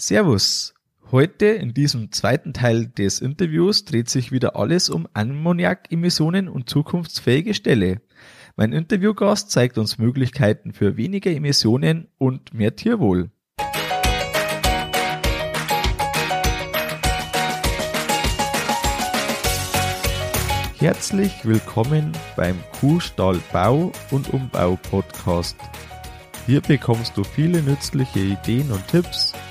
Servus. Heute in diesem zweiten Teil des Interviews dreht sich wieder alles um Ammoniakemissionen und zukunftsfähige Ställe. Mein Interviewgast zeigt uns Möglichkeiten für weniger Emissionen und mehr Tierwohl. Herzlich willkommen beim Kuhstallbau und Umbau Podcast. Hier bekommst du viele nützliche Ideen und Tipps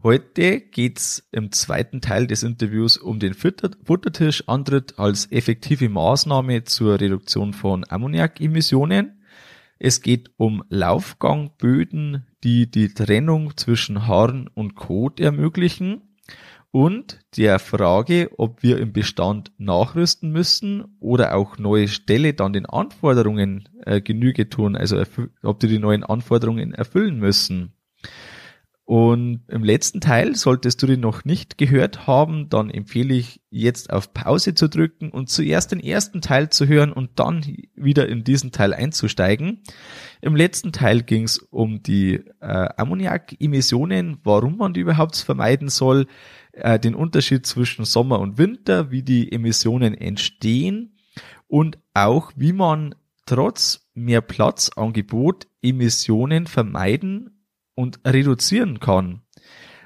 Heute geht's im zweiten Teil des Interviews um den Futtertischantritt als effektive Maßnahme zur Reduktion von Ammoniakemissionen. Es geht um Laufgangböden, die die Trennung zwischen Haaren und Kot ermöglichen und der Frage, ob wir im Bestand nachrüsten müssen oder auch neue Ställe dann den Anforderungen äh, Genüge tun, also ob die die neuen Anforderungen erfüllen müssen. Und im letzten Teil, solltest du den noch nicht gehört haben, dann empfehle ich jetzt auf Pause zu drücken und zuerst den ersten Teil zu hören und dann wieder in diesen Teil einzusteigen. Im letzten Teil ging es um die äh, Ammoniakemissionen, warum man die überhaupt vermeiden soll, äh, den Unterschied zwischen Sommer und Winter, wie die Emissionen entstehen und auch wie man trotz mehr Platzangebot Emissionen vermeiden und reduzieren kann.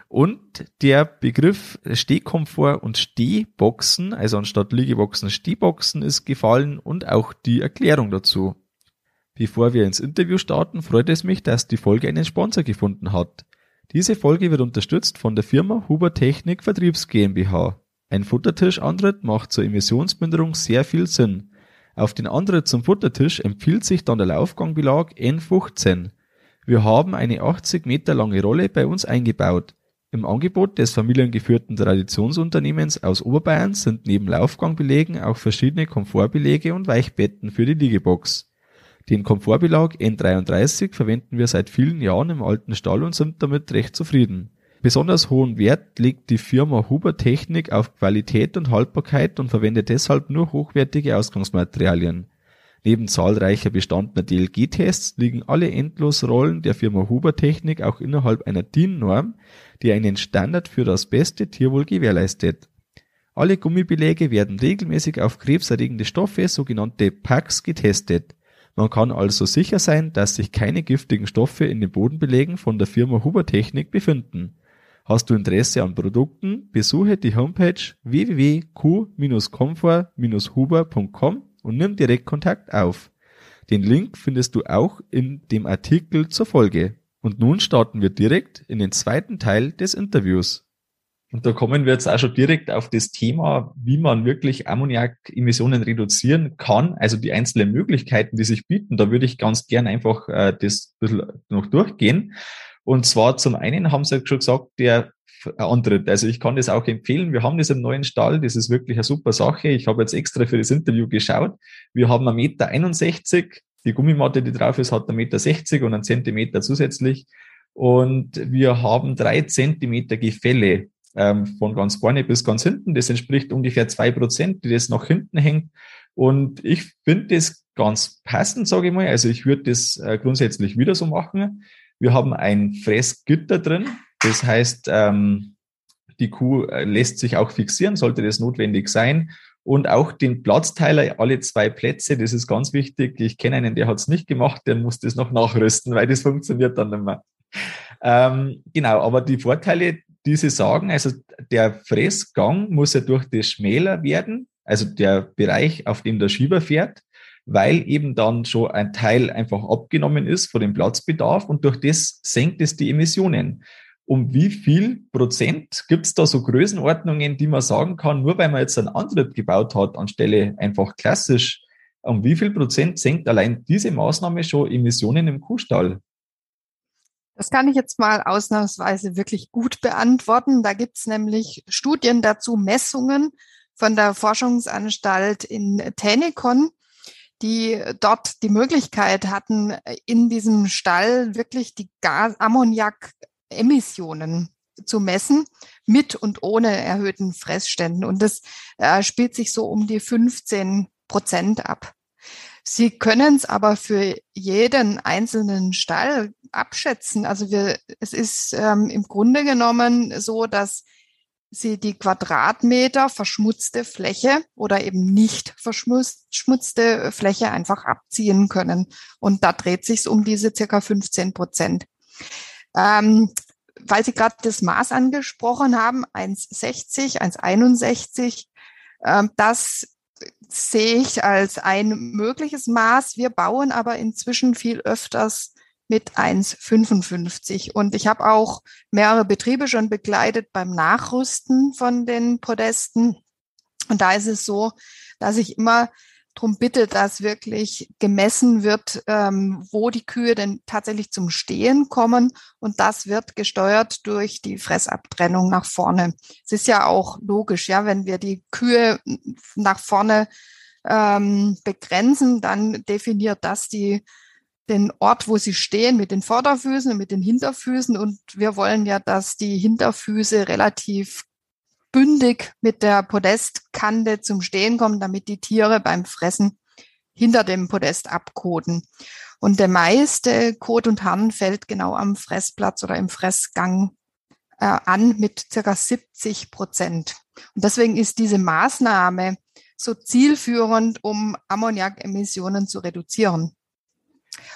Und der Begriff Stehkomfort und Stehboxen, also anstatt Liegeboxen Stehboxen ist gefallen und auch die Erklärung dazu. Bevor wir ins Interview starten, freut es mich, dass die Folge einen Sponsor gefunden hat. Diese Folge wird unterstützt von der Firma Huber Technik Vertriebs GmbH. Ein Futtertischantritt macht zur Emissionsminderung sehr viel Sinn. Auf den Antritt zum Futtertisch empfiehlt sich dann der Laufgangbelag N15. Wir haben eine 80 Meter lange Rolle bei uns eingebaut. Im Angebot des familiengeführten Traditionsunternehmens aus Oberbayern sind neben Laufgangbelegen auch verschiedene Komfortbelege und Weichbetten für die Liegebox. Den Komfortbelag N33 verwenden wir seit vielen Jahren im alten Stall und sind damit recht zufrieden. Besonders hohen Wert legt die Firma Huber Technik auf Qualität und Haltbarkeit und verwendet deshalb nur hochwertige Ausgangsmaterialien. Neben zahlreicher bestandener DLG-Tests liegen alle Endlosrollen der Firma Huber Technik auch innerhalb einer DIN-Norm, die einen Standard für das beste Tierwohl gewährleistet. Alle Gummibeläge werden regelmäßig auf krebserregende Stoffe, sogenannte PACs, getestet. Man kann also sicher sein, dass sich keine giftigen Stoffe in den Bodenbelägen von der Firma Huber Technik befinden. Hast du Interesse an Produkten, besuche die Homepage www.q-comfort-huber.com und nimm direkt Kontakt auf. Den Link findest du auch in dem Artikel zur Folge. Und nun starten wir direkt in den zweiten Teil des Interviews. Und da kommen wir jetzt auch schon direkt auf das Thema, wie man wirklich Ammoniakemissionen reduzieren kann, also die einzelnen Möglichkeiten, die sich bieten. Da würde ich ganz gern einfach äh, das ein bisschen noch durchgehen. Und zwar zum einen haben sie schon gesagt, der antritt. Also ich kann das auch empfehlen. Wir haben das im neuen Stall. Das ist wirklich eine super Sache. Ich habe jetzt extra für das Interview geschaut. Wir haben 1,61 Meter. 61. Die Gummimatte, die drauf ist, hat 1,60 Meter 60 und einen Zentimeter zusätzlich. Und wir haben drei Zentimeter Gefälle ähm, von ganz vorne bis ganz hinten. Das entspricht ungefähr zwei Prozent, die das nach hinten hängt. Und ich finde das ganz passend, sage ich mal. Also ich würde das äh, grundsätzlich wieder so machen. Wir haben ein Fressgitter drin. Das heißt, ähm, die Kuh äh, lässt sich auch fixieren, sollte das notwendig sein. Und auch den Platzteiler, alle zwei Plätze, das ist ganz wichtig. Ich kenne einen, der hat es nicht gemacht, der muss das noch nachrüsten, weil das funktioniert dann nicht mehr. Ähm, genau, aber die Vorteile, die Sie sagen, also der Fressgang muss ja durch das schmäler werden, also der Bereich, auf dem der Schieber fährt, weil eben dann schon ein Teil einfach abgenommen ist von dem Platzbedarf und durch das senkt es die Emissionen um wie viel Prozent gibt es da so Größenordnungen, die man sagen kann, nur weil man jetzt einen Antritt gebaut hat, anstelle einfach klassisch, um wie viel Prozent senkt allein diese Maßnahme schon Emissionen im Kuhstall? Das kann ich jetzt mal ausnahmsweise wirklich gut beantworten. Da gibt's nämlich Studien dazu, Messungen von der Forschungsanstalt in Tenekon, die dort die Möglichkeit hatten, in diesem Stall wirklich die Gas Ammoniak-Emissionen zu messen, mit und ohne erhöhten Fressständen. Und das äh, spielt sich so um die 15 Prozent ab. Sie können es aber für jeden einzelnen Stall abschätzen. Also wir, es ist ähm, im Grunde genommen so, dass Sie die Quadratmeter verschmutzte Fläche oder eben nicht verschmutzte Fläche einfach abziehen können. Und da dreht sich um diese circa 15 Prozent. Ähm, weil Sie gerade das Maß angesprochen haben, 1,60, 1,61, ähm, das sehe ich als ein mögliches Maß. Wir bauen aber inzwischen viel öfters mit 1,55. Und ich habe auch mehrere Betriebe schon begleitet beim Nachrüsten von den Podesten. Und da ist es so, dass ich immer darum bitte, dass wirklich gemessen wird, ähm, wo die Kühe denn tatsächlich zum Stehen kommen. Und das wird gesteuert durch die Fressabtrennung nach vorne. Es ist ja auch logisch, ja, wenn wir die Kühe nach vorne ähm, begrenzen, dann definiert das die den Ort, wo sie stehen, mit den Vorderfüßen und mit den Hinterfüßen. Und wir wollen ja, dass die Hinterfüße relativ bündig mit der Podestkante zum Stehen kommen, damit die Tiere beim Fressen hinter dem Podest abkoten. Und der meiste Kot und Harn fällt genau am Fressplatz oder im Fressgang äh, an mit circa 70 Prozent. Und deswegen ist diese Maßnahme so zielführend, um Ammoniakemissionen zu reduzieren.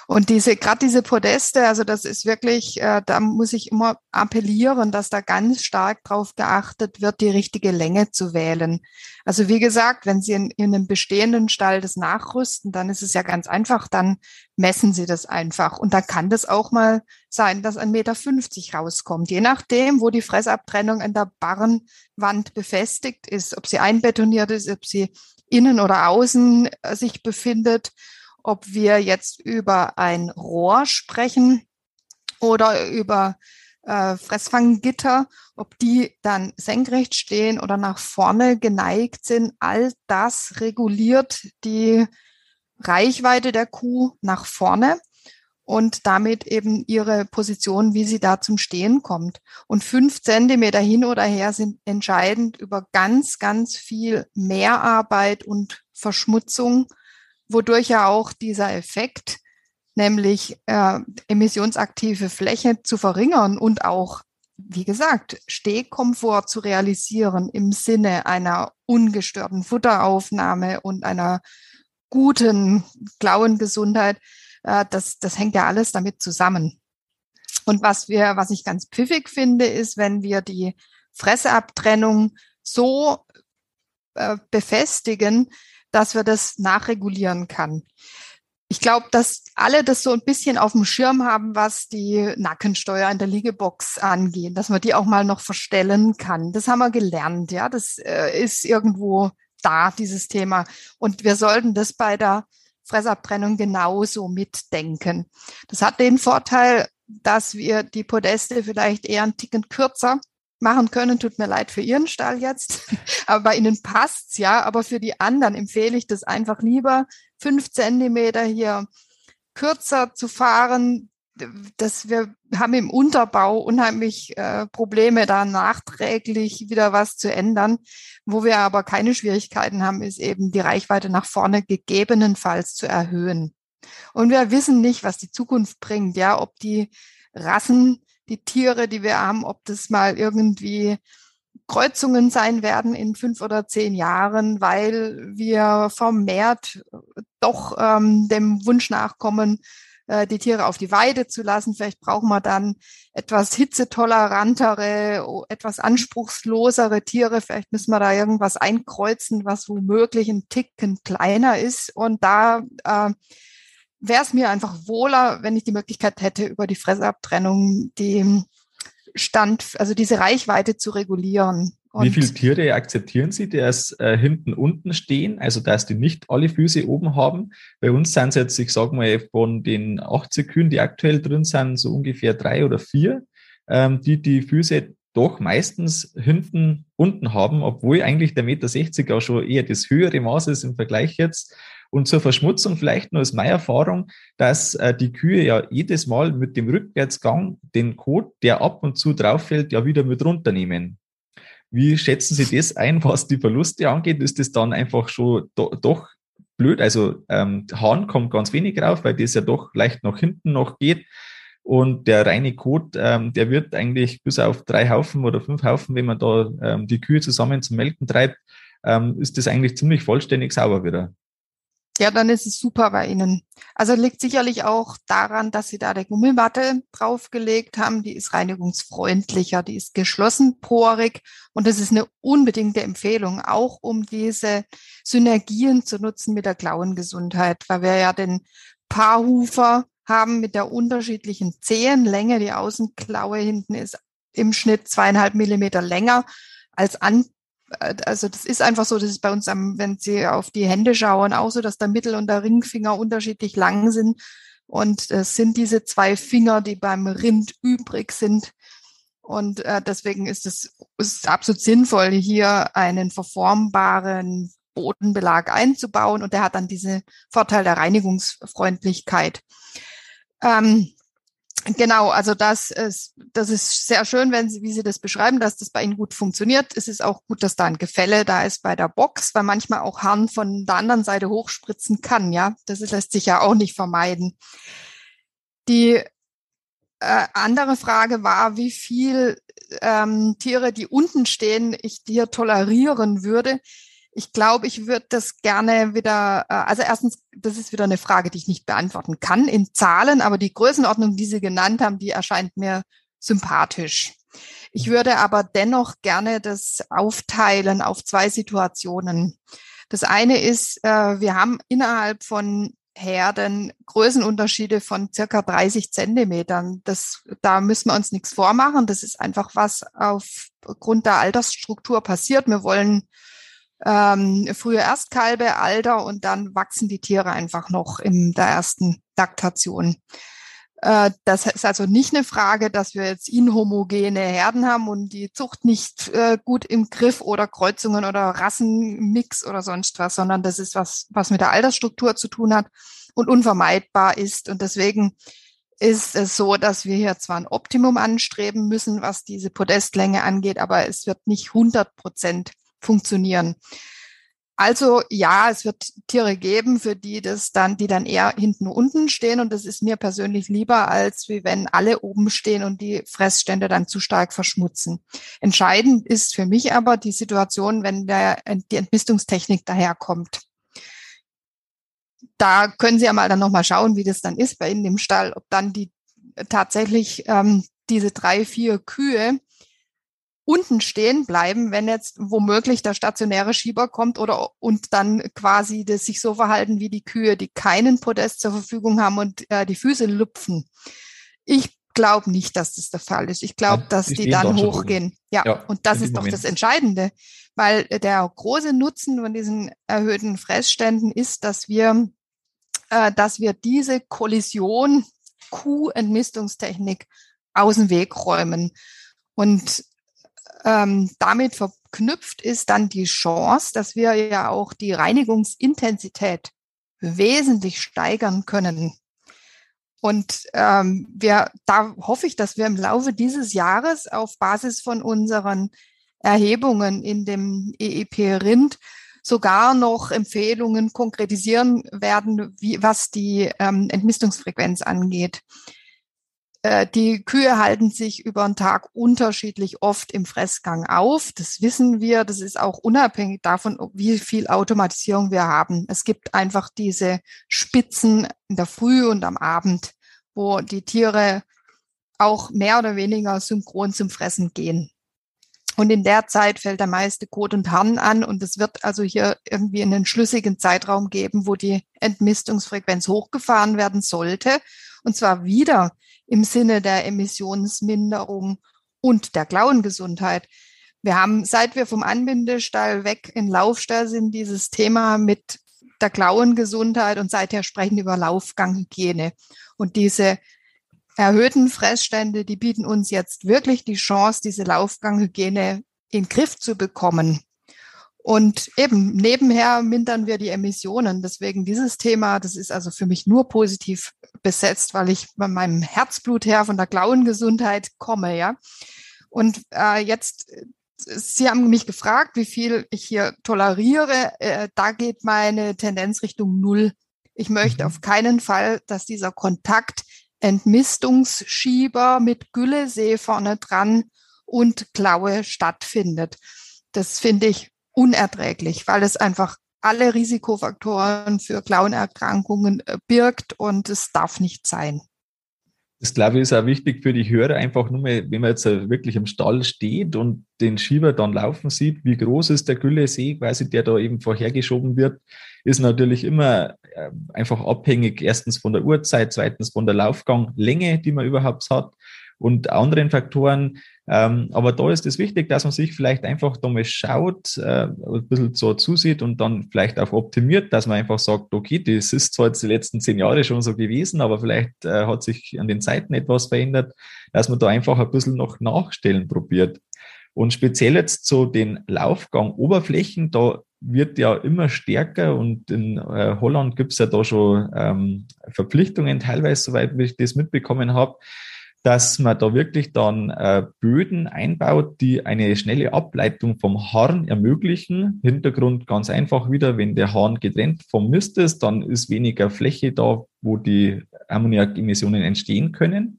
Und diese, gerade diese Podeste, also das ist wirklich, äh, da muss ich immer appellieren, dass da ganz stark drauf geachtet wird, die richtige Länge zu wählen. Also wie gesagt, wenn Sie in, in einem bestehenden Stall das nachrüsten, dann ist es ja ganz einfach, dann messen Sie das einfach. Und da kann das auch mal sein, dass ein Meter fünfzig rauskommt, je nachdem, wo die Fressabtrennung an der Barrenwand befestigt ist, ob sie einbetoniert ist, ob sie innen oder außen äh, sich befindet ob wir jetzt über ein Rohr sprechen oder über äh, Fressfanggitter, ob die dann senkrecht stehen oder nach vorne geneigt sind, all das reguliert die Reichweite der Kuh nach vorne und damit eben ihre Position, wie sie da zum Stehen kommt. Und fünf Zentimeter hin oder her sind entscheidend über ganz, ganz viel Mehrarbeit und Verschmutzung wodurch ja auch dieser Effekt, nämlich äh, emissionsaktive Fläche zu verringern und auch, wie gesagt, Stehkomfort zu realisieren im Sinne einer ungestörten Futteraufnahme und einer guten Klauengesundheit, äh, das, das hängt ja alles damit zusammen. Und was wir, was ich ganz pfiffig finde, ist, wenn wir die Fressabtrennung so äh, befestigen, dass wir das nachregulieren kann. Ich glaube, dass alle das so ein bisschen auf dem Schirm haben, was die Nackensteuer in der Liegebox angeht, dass man die auch mal noch verstellen kann. Das haben wir gelernt, ja. Das äh, ist irgendwo da, dieses Thema. Und wir sollten das bei der Fressabtrennung genauso mitdenken. Das hat den Vorteil, dass wir die Podeste vielleicht eher ein Ticken kürzer machen können. Tut mir leid für Ihren Stall jetzt, aber bei Ihnen passt's ja. Aber für die anderen empfehle ich das einfach lieber, fünf Zentimeter hier kürzer zu fahren. dass wir haben im Unterbau unheimlich äh, Probleme, da nachträglich wieder was zu ändern. Wo wir aber keine Schwierigkeiten haben, ist eben die Reichweite nach vorne gegebenenfalls zu erhöhen. Und wir wissen nicht, was die Zukunft bringt, ja, ob die Rassen die Tiere, die wir haben, ob das mal irgendwie Kreuzungen sein werden in fünf oder zehn Jahren, weil wir vermehrt doch ähm, dem Wunsch nachkommen, äh, die Tiere auf die Weide zu lassen. Vielleicht brauchen wir dann etwas hitzetolerantere, etwas anspruchslosere Tiere. Vielleicht müssen wir da irgendwas einkreuzen, was womöglich ein Ticken kleiner ist. Und da äh, wäre es mir einfach wohler, wenn ich die Möglichkeit hätte, über die Fressabtrennung die Stand, also diese Reichweite zu regulieren. Und Wie viele Tiere akzeptieren Sie, dass äh, hinten unten stehen, also dass die nicht alle Füße oben haben? Bei uns sind es jetzt, ich sage mal, von den 80 Kühen, die aktuell drin sind, so ungefähr drei oder vier, ähm, die die Füße doch meistens hinten unten haben, obwohl eigentlich der Meter 60 auch schon eher das höhere Maß ist im Vergleich jetzt. Und zur Verschmutzung vielleicht nur aus meiner Erfahrung, dass äh, die Kühe ja jedes Mal mit dem Rückwärtsgang den Kot, der ab und zu drauf fällt, ja wieder mit runternehmen. Wie schätzen Sie das ein, was die Verluste angeht? Ist das dann einfach schon do, doch blöd? Also ähm, Hahn kommt ganz wenig rauf, weil das ja doch leicht nach hinten noch geht. Und der reine Kot, ähm, der wird eigentlich bis auf drei Haufen oder fünf Haufen, wenn man da ähm, die Kühe zusammen zum Melken treibt, ähm, ist das eigentlich ziemlich vollständig sauber wieder. Ja, dann ist es super bei Ihnen. Also liegt sicherlich auch daran, dass Sie da der Gummimatte draufgelegt haben. Die ist reinigungsfreundlicher, die ist geschlossen porig und das ist eine unbedingte Empfehlung, auch um diese Synergien zu nutzen mit der Klauengesundheit, weil wir ja den Paarhufer haben mit der unterschiedlichen Zehenlänge. Die Außenklaue hinten ist im Schnitt zweieinhalb Millimeter länger als an also das ist einfach so, das ist bei uns, am, wenn Sie auf die Hände schauen, auch so, dass der Mittel- und der Ringfinger unterschiedlich lang sind. Und es sind diese zwei Finger, die beim Rind übrig sind. Und äh, deswegen ist es ist absolut sinnvoll, hier einen verformbaren Bodenbelag einzubauen. Und der hat dann diesen Vorteil der Reinigungsfreundlichkeit. Ähm, Genau, also das ist, das ist sehr schön, wenn Sie, wie Sie das beschreiben, dass das bei Ihnen gut funktioniert. Es ist auch gut, dass da ein Gefälle da ist bei der Box, weil manchmal auch Harn von der anderen Seite hochspritzen kann, ja. Das lässt sich ja auch nicht vermeiden. Die äh, andere Frage war, wie viel ähm, Tiere, die unten stehen, ich hier tolerieren würde. Ich glaube, ich würde das gerne wieder, äh, also erstens, das ist wieder eine Frage, die ich nicht beantworten kann in Zahlen, aber die Größenordnung, die Sie genannt haben, die erscheint mir sympathisch. Ich würde aber dennoch gerne das aufteilen auf zwei Situationen. Das eine ist, äh, wir haben innerhalb von Herden Größenunterschiede von circa 30 Zentimetern. Das, da müssen wir uns nichts vormachen. Das ist einfach was aufgrund der Altersstruktur passiert. Wir wollen ähm, frühe Erstkalbe, Alter und dann wachsen die Tiere einfach noch in der ersten Laktation. Äh, das ist also nicht eine Frage, dass wir jetzt inhomogene Herden haben und die Zucht nicht äh, gut im Griff oder Kreuzungen oder Rassenmix oder sonst was, sondern das ist was, was mit der Altersstruktur zu tun hat und unvermeidbar ist. Und deswegen ist es so, dass wir hier zwar ein Optimum anstreben müssen, was diese Podestlänge angeht, aber es wird nicht 100 Prozent funktionieren. Also ja, es wird Tiere geben, für die das dann, die dann eher hinten unten stehen. Und das ist mir persönlich lieber, als wie wenn alle oben stehen und die Fressstände dann zu stark verschmutzen. Entscheidend ist für mich aber die Situation, wenn der, die Entmistungstechnik daherkommt. Da können Sie ja mal dann nochmal schauen, wie das dann ist bei Ihnen im Stall, ob dann die tatsächlich ähm, diese drei, vier Kühe unten stehen bleiben, wenn jetzt womöglich der stationäre Schieber kommt oder und dann quasi das sich so verhalten wie die Kühe, die keinen Podest zur Verfügung haben und äh, die Füße lupfen. Ich glaube nicht, dass das der Fall ist. Ich glaube, dass die, die dann hochgehen. Ja, ja, und das ist doch Moment. das Entscheidende, weil der große Nutzen von diesen erhöhten Fressständen ist, dass wir, äh, dass wir diese Kollision Kuh-Entmistungstechnik aus dem Weg räumen. Und ähm, damit verknüpft ist dann die Chance, dass wir ja auch die Reinigungsintensität wesentlich steigern können. Und ähm, wir, da hoffe ich, dass wir im Laufe dieses Jahres auf Basis von unseren Erhebungen in dem EEP Rind sogar noch Empfehlungen konkretisieren werden, wie, was die ähm, Entmistungsfrequenz angeht. Äh, die Kühe halten sich über den Tag unterschiedlich oft im Fressgang auf. Das wissen wir. Das ist auch unabhängig davon, wie viel Automatisierung wir haben. Es gibt einfach diese Spitzen in der Früh und am Abend, wo die Tiere auch mehr oder weniger synchron zum Fressen gehen. Und in der Zeit fällt der meiste Kot und Harn an und es wird also hier irgendwie einen schlüssigen Zeitraum geben, wo die Entmistungsfrequenz hochgefahren werden sollte. Und zwar wieder im Sinne der Emissionsminderung und der Klauengesundheit. Wir haben, seit wir vom Anbindestall weg in Laufstall sind, dieses Thema mit der Klauengesundheit und seither sprechen über Laufganghygiene. Und diese erhöhten Fressstände, die bieten uns jetzt wirklich die Chance, diese Laufganghygiene in den Griff zu bekommen. Und eben nebenher mindern wir die Emissionen. Deswegen dieses Thema, das ist also für mich nur positiv besetzt, weil ich bei meinem Herzblut her von der Klauengesundheit komme, ja. Und äh, jetzt, Sie haben mich gefragt, wie viel ich hier toleriere. Äh, da geht meine Tendenz Richtung Null. Ich möchte mhm. auf keinen Fall, dass dieser Kontakt Entmistungsschieber mit Güllesee vorne dran und Klaue stattfindet. Das finde ich unerträglich, weil es einfach alle Risikofaktoren für Klauenerkrankungen äh, birgt und es darf nicht sein. Das glaube ich ist auch wichtig für die Hörer, einfach nur mal, wenn man jetzt wirklich im Stall steht und den Schieber dann laufen sieht, wie groß ist der Güllesee quasi, der da eben vorhergeschoben wird, ist natürlich immer äh, einfach abhängig, erstens von der Uhrzeit, zweitens von der Laufganglänge, die man überhaupt hat und anderen Faktoren. Ähm, aber da ist es wichtig, dass man sich vielleicht einfach da mal schaut, äh, ein bisschen so zusieht und dann vielleicht auch optimiert, dass man einfach sagt, okay, das ist zwar jetzt die letzten zehn Jahre schon so gewesen, aber vielleicht äh, hat sich an den Zeiten etwas verändert, dass man da einfach ein bisschen noch nachstellen probiert. Und speziell jetzt zu den Laufgang-Oberflächen, da wird ja immer stärker und in äh, Holland gibt's ja da schon ähm, Verpflichtungen, teilweise, soweit ich das mitbekommen habe, dass man da wirklich dann äh, Böden einbaut, die eine schnelle Ableitung vom Harn ermöglichen. Hintergrund ganz einfach wieder, wenn der Harn getrennt vom Mist ist, dann ist weniger Fläche da, wo die Ammoniakemissionen entstehen können.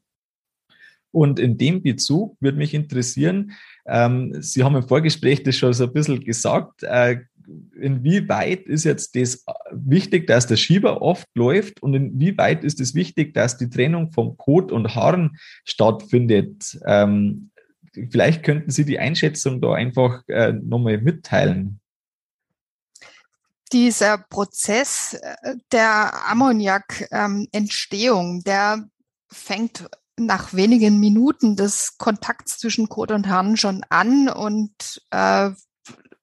Und in dem Bezug würde mich interessieren, ähm, Sie haben im Vorgespräch das schon so ein bisschen gesagt, äh, inwieweit ist jetzt das wichtig, dass der Schieber oft läuft und inwieweit ist es wichtig, dass die Trennung vom Kot und Haaren stattfindet? Ähm, vielleicht könnten Sie die Einschätzung da einfach äh, nochmal mitteilen. Dieser Prozess äh, der Ammoniakentstehung, der fängt nach wenigen Minuten des Kontakts zwischen Kot und Harn schon an und äh,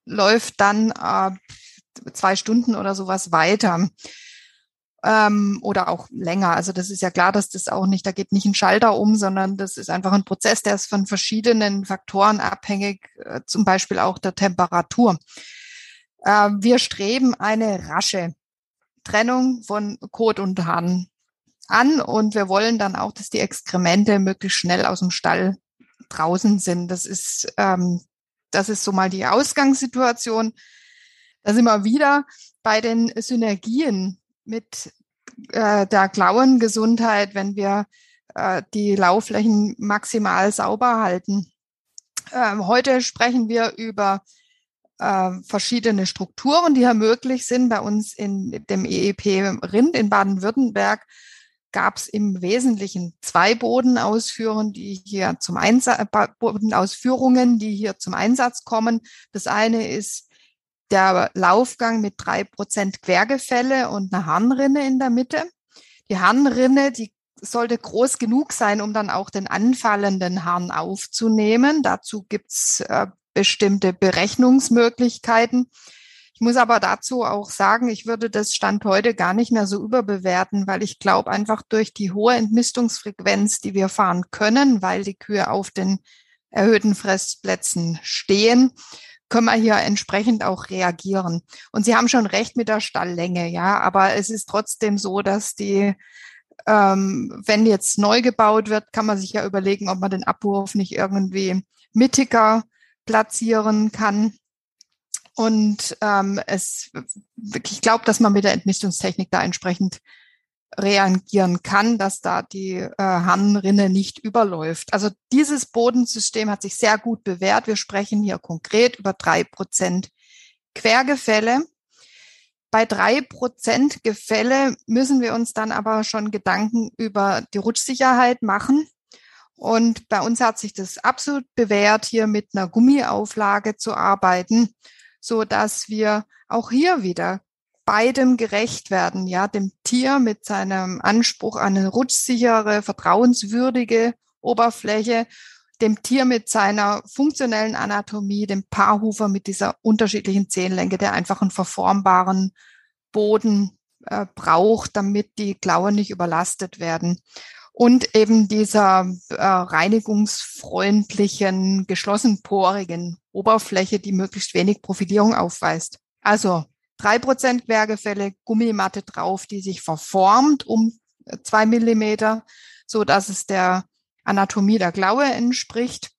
läuft dann äh, zwei Stunden oder sowas weiter. Ähm, oder auch länger. Also das ist ja klar, dass das auch nicht, da geht nicht ein Schalter um, sondern das ist einfach ein Prozess, der ist von verschiedenen Faktoren abhängig, äh, zum Beispiel auch der Temperatur. Äh, wir streben eine rasche Trennung von Kot und Hahn an und wir wollen dann auch, dass die Exkremente möglichst schnell aus dem Stall draußen sind. Das ist ähm, das ist so mal die Ausgangssituation. Da sind wir wieder bei den Synergien mit äh, der Klauengesundheit, wenn wir äh, die Laufflächen maximal sauber halten. Ähm, heute sprechen wir über äh, verschiedene Strukturen, die hier möglich sind. Bei uns in dem EEP Rind in Baden-Württemberg gab es im Wesentlichen zwei Bodenausführungen, die hier zum Einsatz, Bodenausführungen, die hier zum Einsatz kommen. Das eine ist der Laufgang mit drei Prozent Quergefälle und eine Harnrinne in der Mitte. Die Harnrinne, die sollte groß genug sein, um dann auch den anfallenden Harn aufzunehmen. Dazu gibt's äh, bestimmte Berechnungsmöglichkeiten. Ich muss aber dazu auch sagen, ich würde das Stand heute gar nicht mehr so überbewerten, weil ich glaube einfach durch die hohe Entmistungsfrequenz, die wir fahren können, weil die Kühe auf den erhöhten Fressplätzen stehen, können wir hier entsprechend auch reagieren. Und Sie haben schon recht mit der Stalllänge, ja, aber es ist trotzdem so, dass die ähm, wenn jetzt neu gebaut wird, kann man sich ja überlegen, ob man den Abwurf nicht irgendwie mittiger platzieren kann. Und ähm, es, ich glaube, dass man mit der Entmistungstechnik da entsprechend reagieren kann, dass da die äh, Harnrinne nicht überläuft. Also dieses Bodensystem hat sich sehr gut bewährt. Wir sprechen hier konkret über drei Prozent Quergefälle. Bei drei Prozent Gefälle müssen wir uns dann aber schon Gedanken über die Rutschsicherheit machen. Und bei uns hat sich das absolut bewährt, hier mit einer Gummiauflage zu arbeiten so dass wir auch hier wieder beidem gerecht werden, ja, dem Tier mit seinem Anspruch an eine rutschsichere, vertrauenswürdige Oberfläche, dem Tier mit seiner funktionellen Anatomie, dem Paarhufer mit dieser unterschiedlichen Zehenlänge, der einfach einen verformbaren Boden äh, braucht, damit die Klauen nicht überlastet werden. Und eben dieser äh, reinigungsfreundlichen, geschlossenporigen Oberfläche, die möglichst wenig Profilierung aufweist. Also drei Prozent Quergefälle, Gummimatte drauf, die sich verformt um zwei Millimeter, so dass es der Anatomie der Klaue entspricht.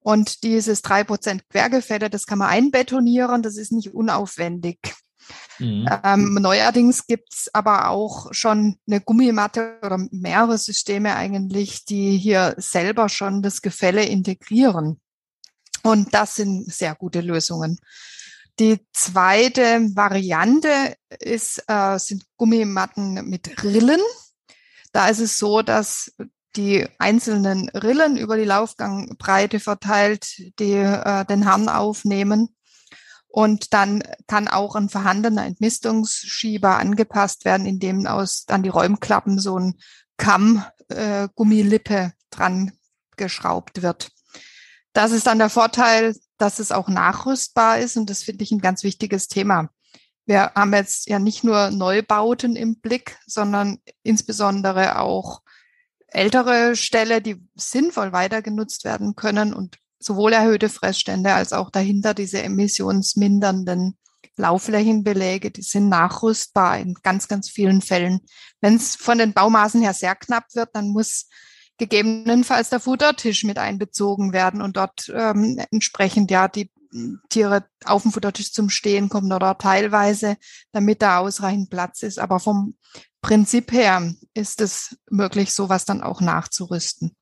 Und dieses drei Prozent Quergefälle, das kann man einbetonieren, das ist nicht unaufwendig. Mhm. Ähm, neuerdings gibt's aber auch schon eine Gummimatte oder mehrere Systeme eigentlich, die hier selber schon das Gefälle integrieren. Und das sind sehr gute Lösungen. Die zweite Variante ist, äh, sind Gummimatten mit Rillen. Da ist es so, dass die einzelnen Rillen über die Laufgangbreite verteilt, die äh, den Hahn aufnehmen. Und dann kann auch ein vorhandener Entmistungsschieber angepasst werden, indem aus an die Räumklappen so ein Kamm äh, Gummilippe dran geschraubt wird. Das ist dann der Vorteil, dass es auch nachrüstbar ist und das finde ich ein ganz wichtiges Thema. Wir haben jetzt ja nicht nur Neubauten im Blick, sondern insbesondere auch ältere Ställe, die sinnvoll weiter genutzt werden können und sowohl erhöhte Fressstände als auch dahinter diese emissionsmindernden Laufflächenbeläge, die sind nachrüstbar in ganz, ganz vielen Fällen. Wenn es von den Baumaßen her sehr knapp wird, dann muss gegebenenfalls der Futtertisch mit einbezogen werden und dort ähm, entsprechend ja die Tiere auf dem Futtertisch zum Stehen kommen oder teilweise, damit da ausreichend Platz ist. Aber vom Prinzip her ist es möglich, sowas dann auch nachzurüsten.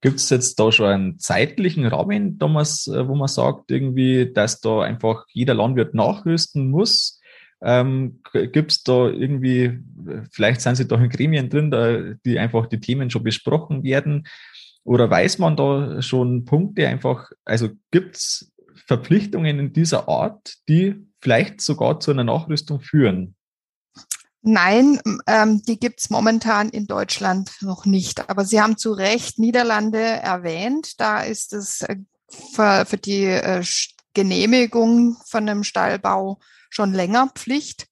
Gibt es jetzt da schon einen zeitlichen Rahmen, äh, wo man sagt, irgendwie, dass da einfach jeder Landwirt nachrüsten muss? Ähm, Gibt es da irgendwie, vielleicht sind Sie da in Gremien drin, da, die einfach die Themen schon besprochen werden? Oder weiß man da schon Punkte einfach, also gibt es Verpflichtungen in dieser Art, die vielleicht sogar zu einer Nachrüstung führen? Nein, ähm, die gibt's momentan in Deutschland noch nicht. Aber Sie haben zu Recht Niederlande erwähnt. Da ist es äh, für, für die äh, Genehmigung von einem Stallbau schon länger Pflicht.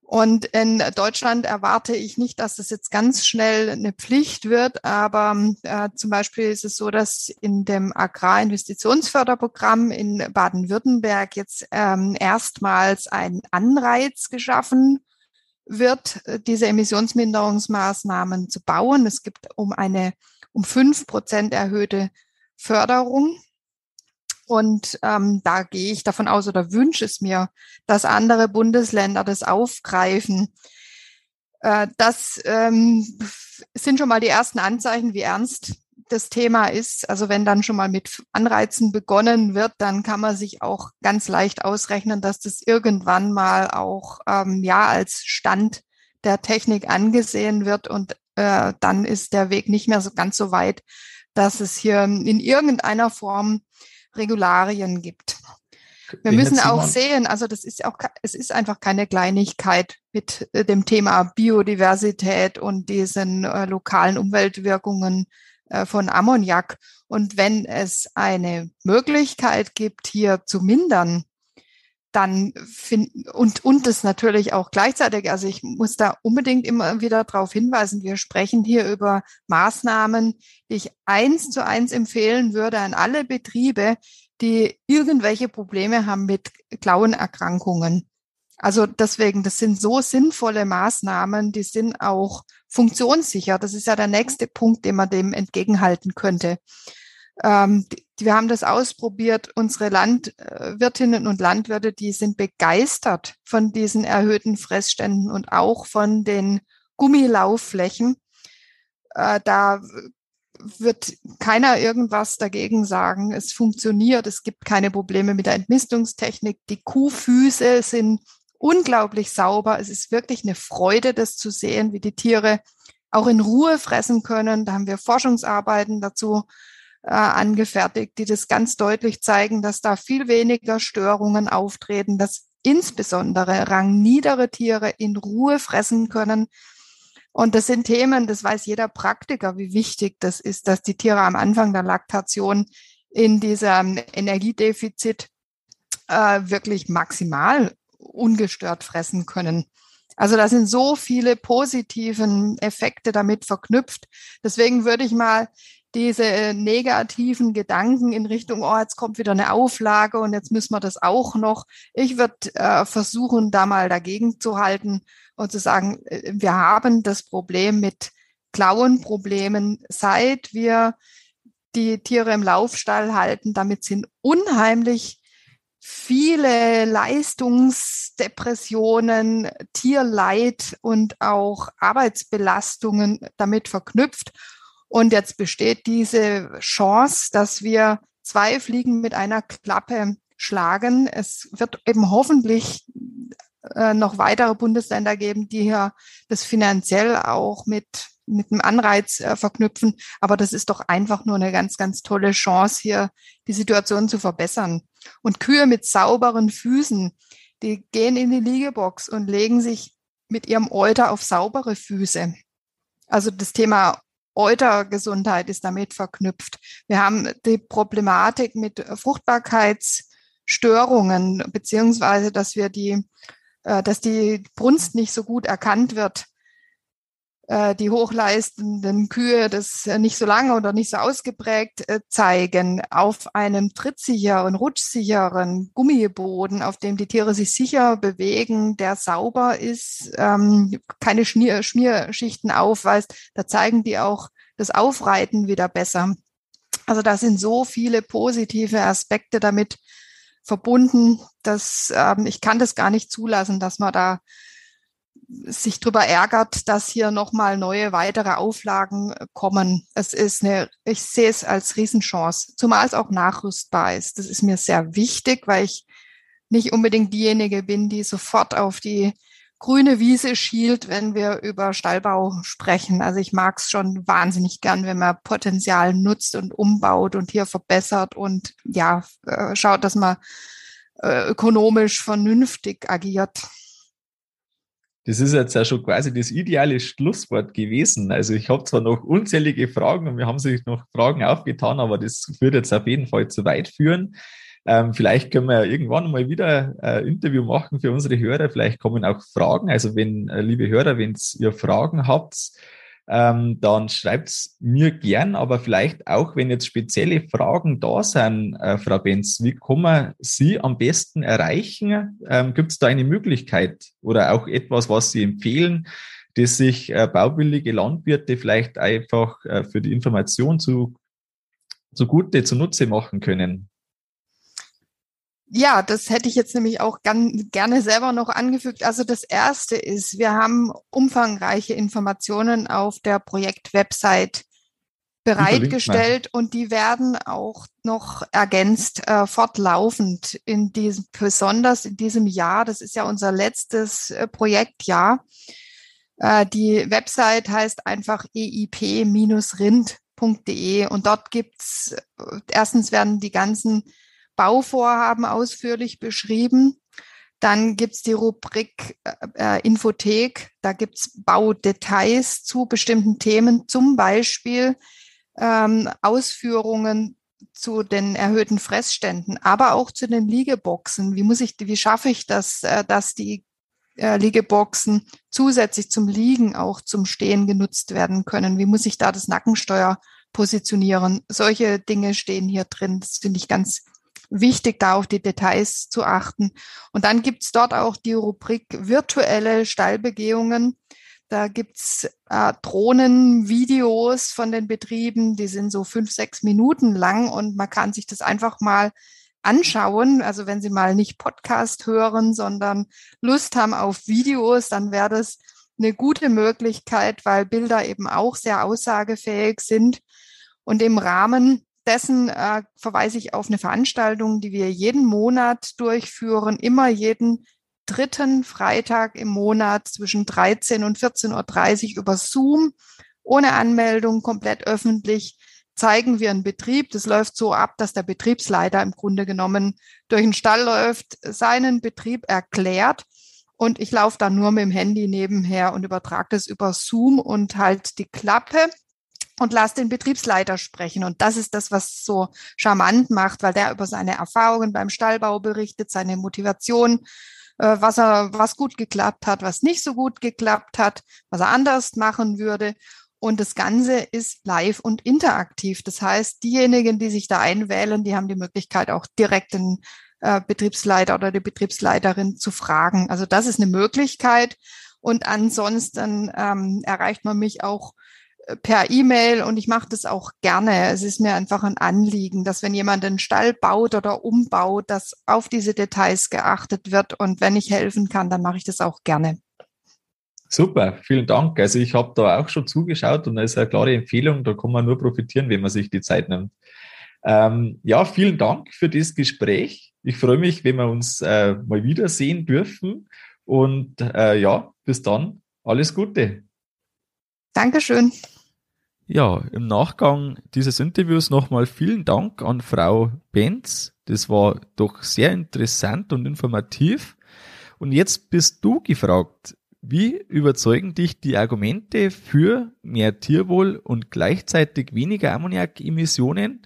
Und in Deutschland erwarte ich nicht, dass das jetzt ganz schnell eine Pflicht wird, aber äh, zum Beispiel ist es so, dass in dem Agrarinvestitionsförderprogramm in Baden-Württemberg jetzt ähm, erstmals ein Anreiz geschaffen wird, diese Emissionsminderungsmaßnahmen zu bauen. Es gibt um eine um fünf Prozent erhöhte Förderung. Und ähm, da gehe ich davon aus oder wünsche es mir, dass andere Bundesländer das aufgreifen. Äh, das ähm, sind schon mal die ersten Anzeichen, wie ernst das Thema ist. Also wenn dann schon mal mit Anreizen begonnen wird, dann kann man sich auch ganz leicht ausrechnen, dass das irgendwann mal auch ähm, ja als Stand der Technik angesehen wird und äh, dann ist der Weg nicht mehr so ganz so weit, dass es hier in irgendeiner Form Regularien gibt. Wir müssen auch sehen, also das ist auch, es ist einfach keine Kleinigkeit mit äh, dem Thema Biodiversität und diesen äh, lokalen Umweltwirkungen äh, von Ammoniak. Und wenn es eine Möglichkeit gibt, hier zu mindern, dann finden und und es natürlich auch gleichzeitig, also ich muss da unbedingt immer wieder darauf hinweisen, wir sprechen hier über Maßnahmen, die ich eins zu eins empfehlen würde an alle Betriebe, die irgendwelche Probleme haben mit Klauenerkrankungen. Also deswegen, das sind so sinnvolle Maßnahmen, die sind auch funktionssicher. Das ist ja der nächste Punkt, den man dem entgegenhalten könnte. Ähm, wir haben das ausprobiert. Unsere Landwirtinnen und Landwirte, die sind begeistert von diesen erhöhten Fressständen und auch von den Gummilaufflächen. Äh, da wird keiner irgendwas dagegen sagen. Es funktioniert, es gibt keine Probleme mit der Entmistungstechnik. Die Kuhfüße sind unglaublich sauber. Es ist wirklich eine Freude, das zu sehen, wie die Tiere auch in Ruhe fressen können. Da haben wir Forschungsarbeiten dazu äh, angefertigt, die das ganz deutlich zeigen, dass da viel weniger Störungen auftreten, dass insbesondere rangniedere Tiere in Ruhe fressen können. Und das sind Themen, das weiß jeder Praktiker, wie wichtig das ist, dass die Tiere am Anfang der Laktation in diesem Energiedefizit äh, wirklich maximal ungestört fressen können. Also da sind so viele positiven Effekte damit verknüpft. Deswegen würde ich mal diese negativen Gedanken in Richtung, oh, jetzt kommt wieder eine Auflage und jetzt müssen wir das auch noch. Ich würde äh, versuchen, da mal dagegen zu halten und zu sagen, äh, wir haben das Problem mit Klauenproblemen, seit wir die Tiere im Laufstall halten. Damit sind unheimlich viele Leistungsdepressionen, Tierleid und auch Arbeitsbelastungen damit verknüpft. Und jetzt besteht diese Chance, dass wir zwei Fliegen mit einer Klappe schlagen. Es wird eben hoffentlich äh, noch weitere Bundesländer geben, die hier das finanziell auch mit mit einem Anreiz äh, verknüpfen. Aber das ist doch einfach nur eine ganz, ganz tolle Chance, hier die Situation zu verbessern. Und Kühe mit sauberen Füßen, die gehen in die Liegebox und legen sich mit ihrem Euter auf saubere Füße. Also das Thema Eutergesundheit ist damit verknüpft. Wir haben die Problematik mit Fruchtbarkeitsstörungen, beziehungsweise, dass wir die, äh, dass die Brunst nicht so gut erkannt wird äh, die hochleistenden Kühe das nicht so lange oder nicht so ausgeprägt äh, zeigen, auf einem trittsicheren, rutschsicheren Gummiboden, auf dem die Tiere sich sicher bewegen, der sauber ist, ähm, keine Schmier Schmierschichten aufweist, da zeigen die auch das Aufreiten wieder besser. Also da sind so viele positive Aspekte damit verbunden, dass ähm, ich kann das gar nicht zulassen, dass man da sich darüber ärgert, dass hier nochmal neue weitere Auflagen äh, kommen. Es ist eine, ich sehe es als Riesenchance, zumal es auch nachrüstbar ist. Das ist mir sehr wichtig, weil ich nicht unbedingt diejenige bin, die sofort auf die grüne Wiese schielt, wenn wir über Stallbau sprechen. Also ich mag es schon wahnsinnig gern, wenn man Potenzial nutzt und umbaut und hier verbessert und ja, äh, schaut, dass man äh, ökonomisch vernünftig agiert. Das ist jetzt ja schon quasi das ideale Schlusswort gewesen. Also ich habe zwar noch unzählige Fragen und wir haben sich noch Fragen aufgetan, aber das würde jetzt auf jeden Fall zu weit führen. Ähm, vielleicht können wir ja irgendwann mal wieder ein Interview machen für unsere Hörer. Vielleicht kommen auch Fragen. Also wenn, äh, liebe Hörer, wenn ihr Fragen habt, ähm, dann schreibt's mir gern, aber vielleicht auch, wenn jetzt spezielle Fragen da sind, äh, Frau Benz, wie kann man Sie am besten erreichen? Ähm, Gibt es da eine Möglichkeit oder auch etwas, was Sie empfehlen, das sich äh, bauwillige Landwirte vielleicht einfach äh, für die Information zu, zugute, zunutze machen können? Ja, das hätte ich jetzt nämlich auch gern, gerne selber noch angefügt. Also das erste ist, wir haben umfangreiche Informationen auf der Projektwebsite bereitgestellt und die werden auch noch ergänzt äh, fortlaufend in diesem, besonders in diesem Jahr. Das ist ja unser letztes äh, Projektjahr. Äh, die Website heißt einfach eip-rind.de und dort gibt's äh, erstens werden die ganzen Bauvorhaben ausführlich beschrieben. Dann gibt's die Rubrik äh, äh, Infothek, da gibt's Baudetails zu bestimmten Themen, zum Beispiel ähm, Ausführungen zu den erhöhten Fressständen, aber auch zu den Liegeboxen. Wie muss ich, wie schaffe ich das, äh, dass die äh, Liegeboxen zusätzlich zum Liegen auch zum Stehen genutzt werden können? Wie muss ich da das Nackensteuer positionieren? Solche Dinge stehen hier drin. Das finde ich ganz wichtig, da auf die Details zu achten. Und dann gibt's dort auch die Rubrik virtuelle Stallbegehungen. Da gibt's äh, Drohnenvideos von den Betrieben, die sind so fünf, sechs Minuten lang und man kann sich das einfach mal anschauen. Also wenn Sie mal nicht Podcast hören, sondern Lust haben auf Videos, dann wäre das eine gute Möglichkeit, weil Bilder eben auch sehr aussagefähig sind. Und im Rahmen dessen äh, verweise ich auf eine Veranstaltung, die wir jeden Monat durchführen, immer jeden dritten Freitag im Monat zwischen 13 und 14.30 Uhr über Zoom, ohne Anmeldung, komplett öffentlich, zeigen wir einen Betrieb. Das läuft so ab, dass der Betriebsleiter im Grunde genommen durch den Stall läuft, seinen Betrieb erklärt Und ich laufe dann nur mit dem Handy nebenher und übertrage das über Zoom und halt die Klappe und lass den Betriebsleiter sprechen. Und das ist das, was so charmant macht, weil der über seine Erfahrungen beim Stallbau berichtet, seine Motivation, äh, was er, was gut geklappt hat, was nicht so gut geklappt hat, was er anders machen würde. Und das Ganze ist live und interaktiv. Das heißt, diejenigen, die sich da einwählen, die haben die Möglichkeit, auch direkt den äh, Betriebsleiter oder die Betriebsleiterin zu fragen. Also das ist eine Möglichkeit. Und ansonsten ähm, erreicht man mich auch per E-Mail und ich mache das auch gerne. Es ist mir einfach ein Anliegen, dass wenn jemand einen Stall baut oder umbaut, dass auf diese Details geachtet wird. Und wenn ich helfen kann, dann mache ich das auch gerne. Super, vielen Dank. Also ich habe da auch schon zugeschaut und das ist eine klare Empfehlung. Da kann man nur profitieren, wenn man sich die Zeit nimmt. Ähm, ja, vielen Dank für das Gespräch. Ich freue mich, wenn wir uns äh, mal wiedersehen dürfen. Und äh, ja, bis dann. Alles Gute. Dankeschön. Ja, im Nachgang dieses Interviews nochmal vielen Dank an Frau Benz. Das war doch sehr interessant und informativ. Und jetzt bist du gefragt, wie überzeugen dich die Argumente für mehr Tierwohl und gleichzeitig weniger Ammoniakemissionen?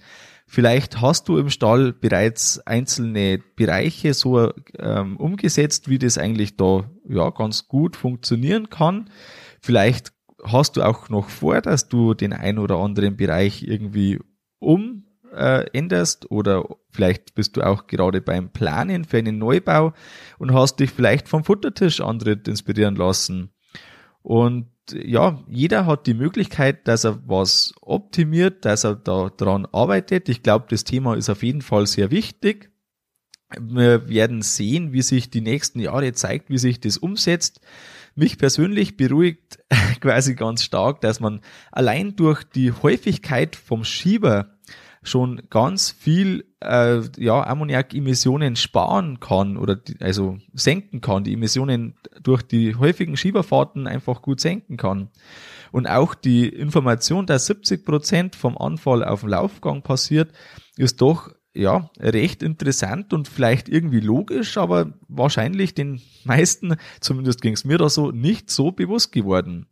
Vielleicht hast du im Stall bereits einzelne Bereiche so ähm, umgesetzt, wie das eigentlich da ja ganz gut funktionieren kann. Vielleicht hast du auch noch vor, dass du den ein oder anderen Bereich irgendwie um äh, oder vielleicht bist du auch gerade beim Planen für einen Neubau und hast dich vielleicht vom Futtertisch-Antritt inspirieren lassen. Und ja, jeder hat die Möglichkeit, dass er was optimiert, dass er da dran arbeitet. Ich glaube, das Thema ist auf jeden Fall sehr wichtig. Wir werden sehen, wie sich die nächsten Jahre zeigt, wie sich das umsetzt. Mich persönlich beruhigt quasi ganz stark, dass man allein durch die Häufigkeit vom Schieber schon ganz viel äh, ja, Ammoniakemissionen sparen kann oder die, also senken kann, die Emissionen durch die häufigen Schieberfahrten einfach gut senken kann. Und auch die Information, dass 70 Prozent vom Anfall auf dem Laufgang passiert, ist doch ja recht interessant und vielleicht irgendwie logisch, aber wahrscheinlich den meisten, zumindest ging es mir da so, nicht so bewusst geworden.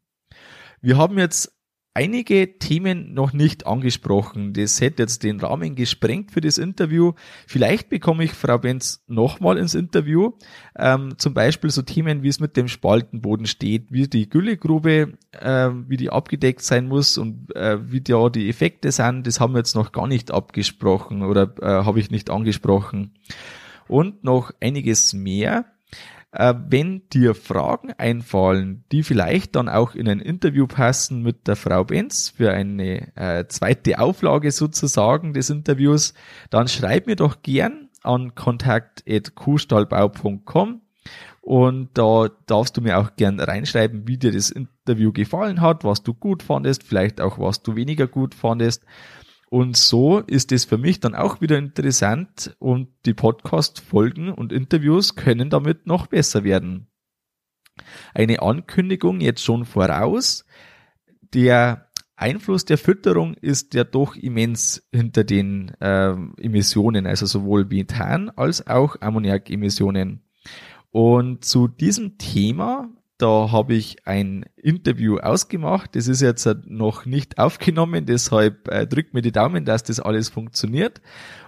Wir haben jetzt einige Themen noch nicht angesprochen. Das hätte jetzt den Rahmen gesprengt für das Interview. Vielleicht bekomme ich Frau Benz nochmal ins Interview. Ähm, zum Beispiel so Themen, wie es mit dem Spaltenboden steht, wie die Güllegrube, äh, wie die abgedeckt sein muss und äh, wie da die Effekte sind. Das haben wir jetzt noch gar nicht abgesprochen oder äh, habe ich nicht angesprochen. Und noch einiges mehr. Äh, wenn dir Fragen einfallen, die vielleicht dann auch in ein Interview passen mit der Frau Benz für eine äh, zweite Auflage sozusagen des Interviews, dann schreib mir doch gern an kontakt.kuhstallbau.com und da darfst du mir auch gern reinschreiben, wie dir das Interview gefallen hat, was du gut fandest, vielleicht auch was du weniger gut fandest. Und so ist es für mich dann auch wieder interessant und die Podcast-Folgen und Interviews können damit noch besser werden. Eine Ankündigung jetzt schon voraus. Der Einfluss der Fütterung ist ja doch immens hinter den äh, Emissionen, also sowohl Methan als auch Ammoniakemissionen. Und zu diesem Thema da habe ich ein Interview ausgemacht. Das ist jetzt noch nicht aufgenommen, deshalb äh, drückt mir die Daumen, dass das alles funktioniert.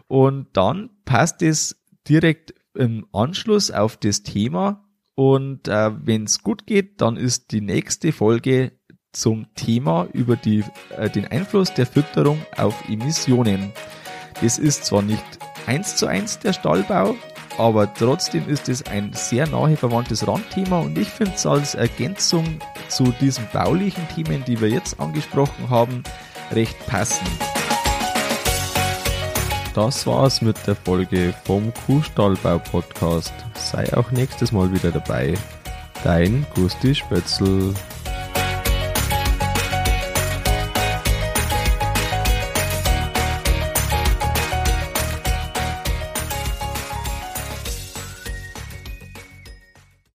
Und dann passt es direkt im Anschluss auf das Thema. Und äh, wenn es gut geht, dann ist die nächste Folge zum Thema über die, äh, den Einfluss der Fütterung auf Emissionen. Das ist zwar nicht eins zu eins der Stallbau, aber trotzdem ist es ein sehr nahe verwandtes Randthema und ich finde es als Ergänzung zu diesen baulichen Themen, die wir jetzt angesprochen haben, recht passend. Das war's mit der Folge vom Kuhstallbau Podcast. Sei auch nächstes Mal wieder dabei. Dein Gusti Spötzl.